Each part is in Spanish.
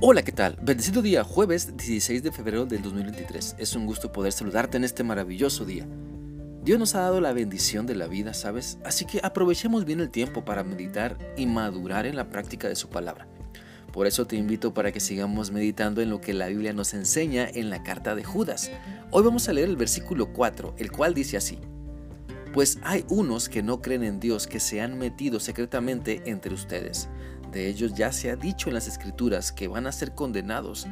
Hola, ¿qué tal? Bendecido día, jueves 16 de febrero del 2023. Es un gusto poder saludarte en este maravilloso día. Dios nos ha dado la bendición de la vida, ¿sabes? Así que aprovechemos bien el tiempo para meditar y madurar en la práctica de su palabra. Por eso te invito para que sigamos meditando en lo que la Biblia nos enseña en la carta de Judas. Hoy vamos a leer el versículo 4, el cual dice así. Pues hay unos que no creen en Dios que se han metido secretamente entre ustedes de ellos ya se ha dicho en las escrituras que van a ser condenados.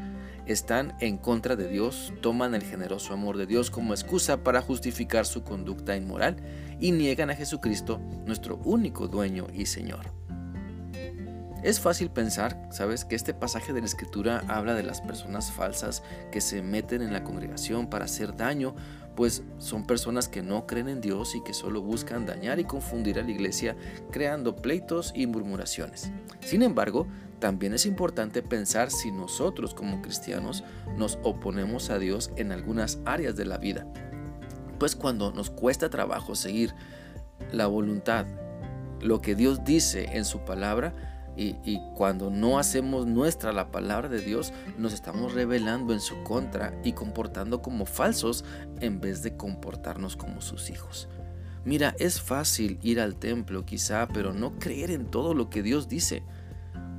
Están en contra de Dios, toman el generoso amor de Dios como excusa para justificar su conducta inmoral y niegan a Jesucristo, nuestro único dueño y Señor. Es fácil pensar, sabes, que este pasaje de la escritura habla de las personas falsas que se meten en la congregación para hacer daño pues son personas que no creen en Dios y que solo buscan dañar y confundir a la iglesia creando pleitos y murmuraciones. Sin embargo, también es importante pensar si nosotros como cristianos nos oponemos a Dios en algunas áreas de la vida. Pues cuando nos cuesta trabajo seguir la voluntad, lo que Dios dice en su palabra, y, cuando no hacemos nuestra la palabra de Dios, nos estamos revelando en su contra y comportando como falsos en vez de comportarnos como sus hijos. Mira, es fácil ir al templo quizá, pero no creer en todo lo que Dios dice.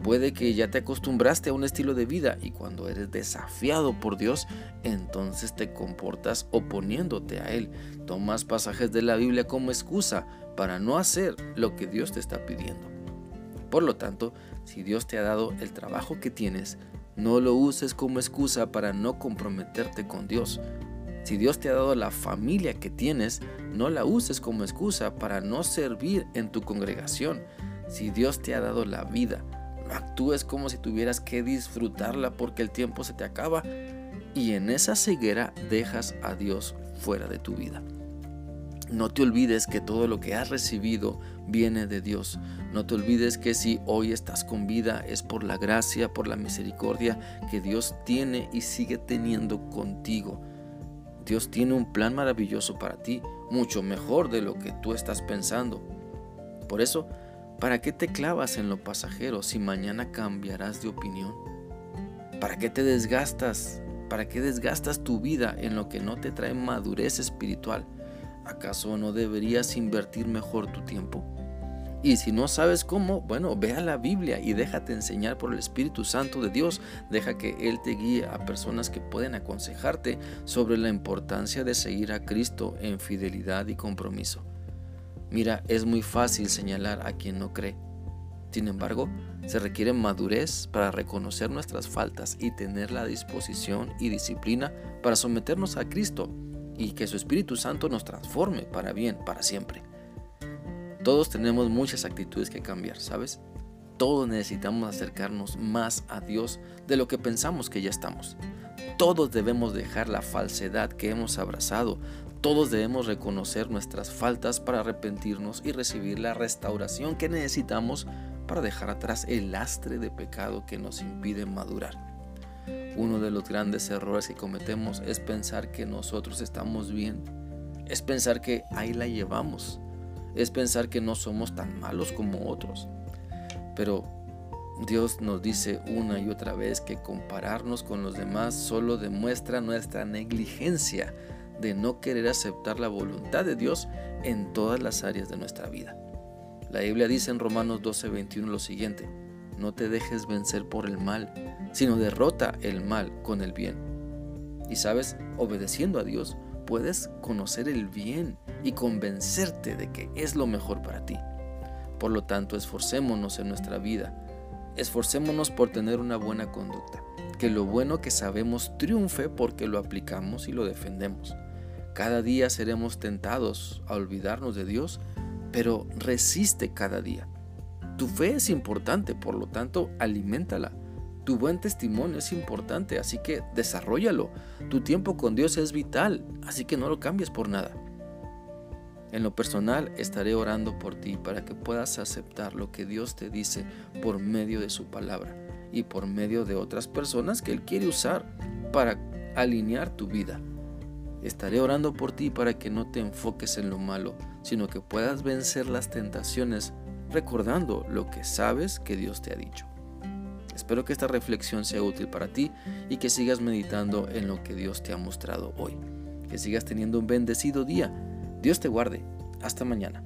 Puede que ya te acostumbraste a un estilo de vida y cuando eres desafiado por Dios, entonces te comportas oponiéndote a Él. Tomas pasajes de la Biblia como excusa para no hacer lo que Dios te está pidiendo. Por lo tanto, si Dios te ha dado el trabajo que tienes, no lo uses como excusa para no comprometerte con Dios. Si Dios te ha dado la familia que tienes, no la uses como excusa para no servir en tu congregación. Si Dios te ha dado la vida, actúes como si tuvieras que disfrutarla porque el tiempo se te acaba y en esa ceguera dejas a Dios fuera de tu vida. No te olvides que todo lo que has recibido viene de Dios. No te olvides que si hoy estás con vida es por la gracia, por la misericordia que Dios tiene y sigue teniendo contigo. Dios tiene un plan maravilloso para ti, mucho mejor de lo que tú estás pensando. Por eso, ¿para qué te clavas en lo pasajero si mañana cambiarás de opinión? ¿Para qué te desgastas? ¿Para qué desgastas tu vida en lo que no te trae madurez espiritual? ¿Acaso no deberías invertir mejor tu tiempo? Y si no sabes cómo, bueno, ve a la Biblia y déjate enseñar por el Espíritu Santo de Dios. Deja que Él te guíe a personas que pueden aconsejarte sobre la importancia de seguir a Cristo en fidelidad y compromiso. Mira, es muy fácil señalar a quien no cree. Sin embargo, se requiere madurez para reconocer nuestras faltas y tener la disposición y disciplina para someternos a Cristo y que su Espíritu Santo nos transforme para bien, para siempre. Todos tenemos muchas actitudes que cambiar, ¿sabes? Todos necesitamos acercarnos más a Dios de lo que pensamos que ya estamos. Todos debemos dejar la falsedad que hemos abrazado. Todos debemos reconocer nuestras faltas para arrepentirnos y recibir la restauración que necesitamos para dejar atrás el lastre de pecado que nos impide madurar. Uno de los grandes errores que cometemos es pensar que nosotros estamos bien, es pensar que ahí la llevamos, es pensar que no somos tan malos como otros. Pero Dios nos dice una y otra vez que compararnos con los demás solo demuestra nuestra negligencia de no querer aceptar la voluntad de Dios en todas las áreas de nuestra vida. La Biblia dice en Romanos 12:21 lo siguiente, no te dejes vencer por el mal, sino derrota el mal con el bien. Y sabes, obedeciendo a Dios, puedes conocer el bien y convencerte de que es lo mejor para ti. Por lo tanto, esforcémonos en nuestra vida. Esforcémonos por tener una buena conducta. Que lo bueno que sabemos triunfe porque lo aplicamos y lo defendemos. Cada día seremos tentados a olvidarnos de Dios, pero resiste cada día. Tu fe es importante, por lo tanto, aliméntala. Tu buen testimonio es importante, así que desarrollalo. Tu tiempo con Dios es vital, así que no lo cambies por nada. En lo personal estaré orando por ti para que puedas aceptar lo que Dios te dice por medio de su palabra y por medio de otras personas que Él quiere usar para alinear tu vida. Estaré orando por ti para que no te enfoques en lo malo, sino que puedas vencer las tentaciones recordando lo que sabes que Dios te ha dicho. Espero que esta reflexión sea útil para ti y que sigas meditando en lo que Dios te ha mostrado hoy. Que sigas teniendo un bendecido día. Dios te guarde. Hasta mañana.